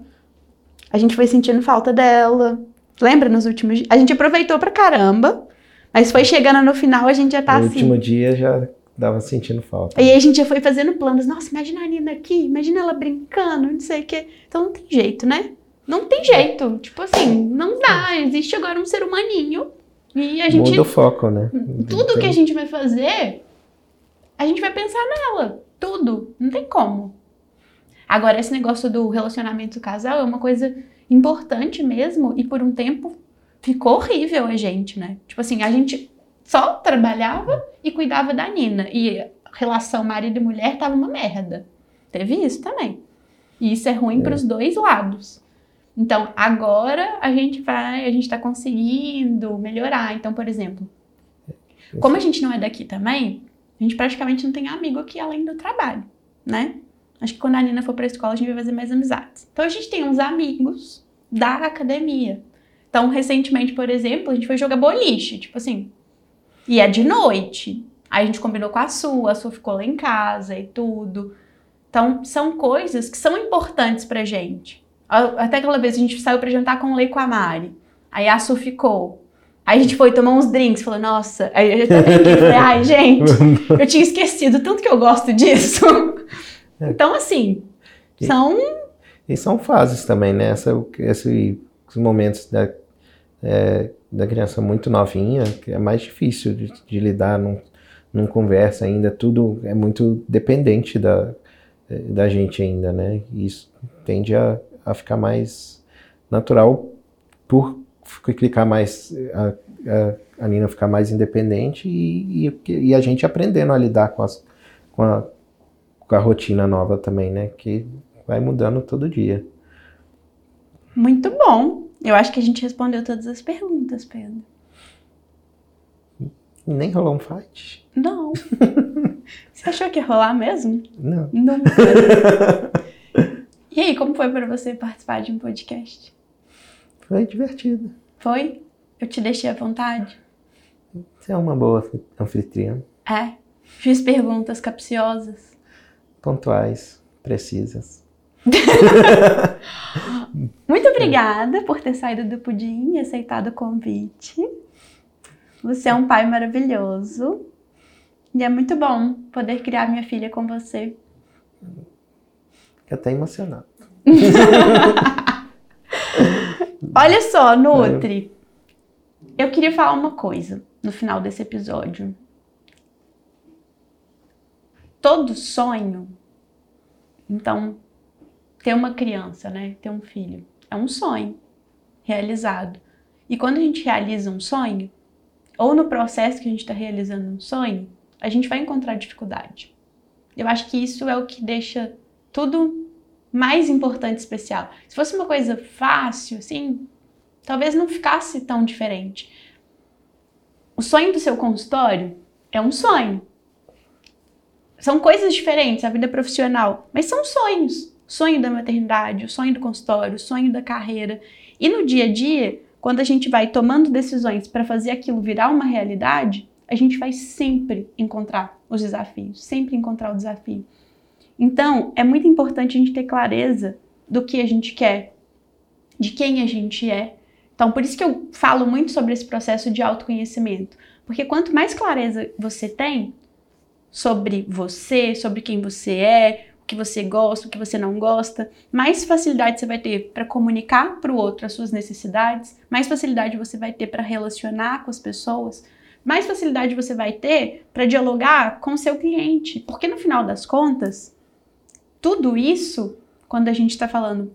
A gente foi sentindo falta dela. Lembra nos últimos dias? A gente aproveitou pra caramba, mas foi chegando no final, a gente já tá no assim. No último dia já tava sentindo falta. E aí a gente já foi fazendo planos. Nossa, imagina a Nina aqui, imagina ela brincando, não sei o quê. Então não tem jeito, né? Não tem jeito. Tipo assim, não dá. Existe agora um ser humaninho. E a gente. Muda o foco, né? Tudo tem... que a gente vai fazer, a gente vai pensar nela. Tudo. Não tem como. Agora, esse negócio do relacionamento do casal é uma coisa importante mesmo e por um tempo ficou horrível a gente, né? Tipo assim, a gente só trabalhava e cuidava da Nina e a relação marido e mulher tava uma merda. Teve isso também. E isso é ruim é. para os dois lados. Então, agora a gente vai, a gente tá conseguindo melhorar. Então, por exemplo, como a gente não é daqui também, a gente praticamente não tem amigo aqui além do trabalho, né? Acho que quando a Nina for pra escola, a gente vai fazer mais amizades. Então a gente tem uns amigos da academia. Então, recentemente, por exemplo, a gente foi jogar boliche, tipo assim. E é de noite. Aí a gente combinou com a sua, a sua ficou lá em casa e tudo. Então, são coisas que são importantes pra gente. Até aquela vez a gente saiu pra jantar com o Lei com a Mari. Aí a Su ficou. Aí a gente foi tomar uns drinks, falou, nossa. Aí eu também falei, ai, gente, eu tinha esquecido tanto que eu gosto disso. É. Então, assim, e, são. E são fases também, né? Essa, esse, esses momentos da, é, da criança muito novinha, que é mais difícil de, de lidar, não, não conversa ainda, tudo é muito dependente da, da gente ainda, né? E isso tende a, a ficar mais natural por clicar mais. A, a, a Nina ficar mais independente e, e, e, a gente aprendendo a lidar com, as, com, a, com a rotina nova também, né? Que vai mudando todo dia. Muito bom. Eu acho que a gente respondeu todas as perguntas, Pedro. Nem rolou um fight? Não. Você achou que ia rolar mesmo? Não. Nunca. e aí, como foi para você participar de um podcast? Foi divertido. Foi? Eu te deixei à vontade? Você é uma boa anfitriã. É. Fiz perguntas capciosas. Pontuais, precisas. Muito obrigada por ter saído do pudim e aceitado o convite. Você é um pai maravilhoso. E é muito bom poder criar minha filha com você. Fiquei até emocionado. Olha só, Nutri. Eu queria falar uma coisa no final desse episódio. Todo sonho, então, ter uma criança, né? Ter um filho, é um sonho realizado. E quando a gente realiza um sonho, ou no processo que a gente está realizando um sonho, a gente vai encontrar dificuldade. Eu acho que isso é o que deixa tudo mais importante e especial. Se fosse uma coisa fácil, assim, talvez não ficasse tão diferente. O sonho do seu consultório é um sonho. São coisas diferentes, a vida profissional, mas são sonhos. Sonho da maternidade, o sonho do consultório, o sonho da carreira. E no dia a dia, quando a gente vai tomando decisões para fazer aquilo virar uma realidade, a gente vai sempre encontrar os desafios, sempre encontrar o desafio. Então, é muito importante a gente ter clareza do que a gente quer, de quem a gente é. Então, por isso que eu falo muito sobre esse processo de autoconhecimento, porque quanto mais clareza você tem sobre você, sobre quem você é, o que você gosta, o que você não gosta, mais facilidade você vai ter para comunicar para o outro as suas necessidades, mais facilidade você vai ter para relacionar com as pessoas, mais facilidade você vai ter para dialogar com o seu cliente. Porque no final das contas, tudo isso, quando a gente está falando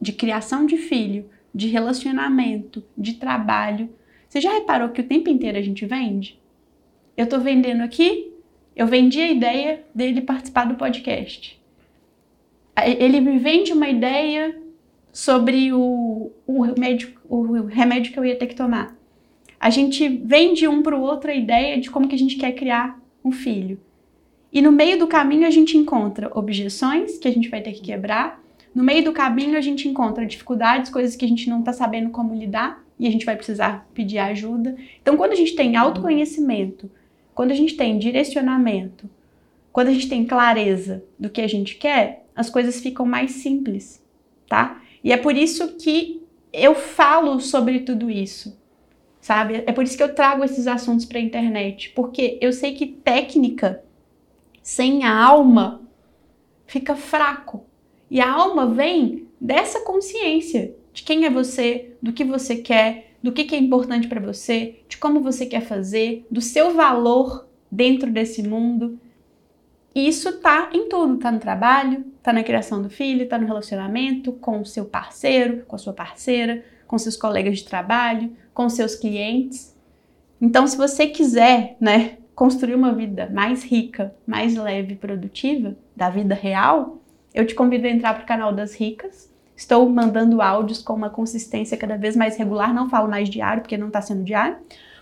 de criação de filho, de relacionamento, de trabalho, você já reparou que o tempo inteiro a gente vende? Eu estou vendendo aqui, eu vendi a ideia dele participar do podcast. Ele me vende uma ideia sobre o, o, remédio, o remédio que eu ia ter que tomar a gente vende um para o outro a ideia de como que a gente quer criar um filho. E no meio do caminho a gente encontra objeções que a gente vai ter que quebrar. No meio do caminho a gente encontra dificuldades, coisas que a gente não está sabendo como lidar e a gente vai precisar pedir ajuda. Então, quando a gente tem autoconhecimento, quando a gente tem direcionamento, quando a gente tem clareza do que a gente quer, as coisas ficam mais simples, tá? E é por isso que eu falo sobre tudo isso sabe? É por isso que eu trago esses assuntos para a internet, porque eu sei que técnica sem a alma fica fraco. E a alma vem dessa consciência de quem é você, do que você quer, do que, que é importante para você, de como você quer fazer, do seu valor dentro desse mundo. E isso tá em tudo, tá no trabalho, tá na criação do filho, tá no relacionamento com o seu parceiro, com a sua parceira, com seus colegas de trabalho, com seus clientes. Então, se você quiser, né, construir uma vida mais rica, mais leve e produtiva, da vida real, eu te convido a entrar para o canal das ricas. Estou mandando áudios com uma consistência cada vez mais regular, não falo mais diário, porque não está sendo diário,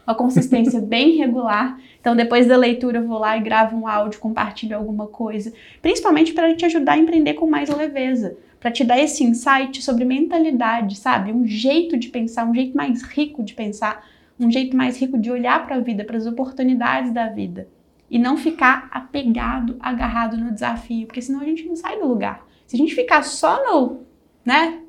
uma consistência bem regular. Então, depois da leitura, eu vou lá e gravo um áudio, compartilho alguma coisa, principalmente para te ajudar a empreender com mais leveza para te dar esse insight sobre mentalidade, sabe? Um jeito de pensar, um jeito mais rico de pensar, um jeito mais rico de olhar para a vida, para as oportunidades da vida e não ficar apegado, agarrado no desafio, porque senão a gente não sai do lugar. Se a gente ficar só no, né?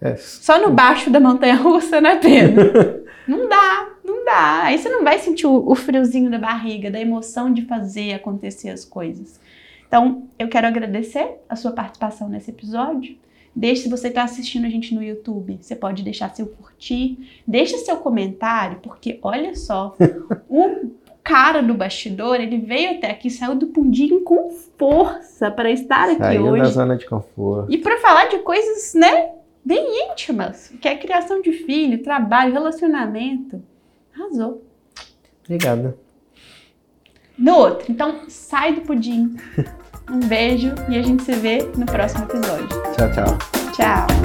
É. Só no baixo da montanha russa, né, Pedro? não dá, não dá. Aí você não vai sentir o, o friozinho da barriga, da emoção de fazer acontecer as coisas. Então, eu quero agradecer a sua participação nesse episódio. Deixe se você está assistindo a gente no YouTube, você pode deixar seu curtir, deixe seu comentário, porque olha só, o cara do bastidor, ele veio até aqui, saiu do pundim com força para estar aqui Saiu hoje. da zona de conforto. E para falar de coisas, né, bem íntimas, que é criação de filho, trabalho, relacionamento. Arrasou. Obrigada. No outro, então sai do pudim. Um beijo e a gente se vê no próximo episódio. Tchau, tchau. Tchau.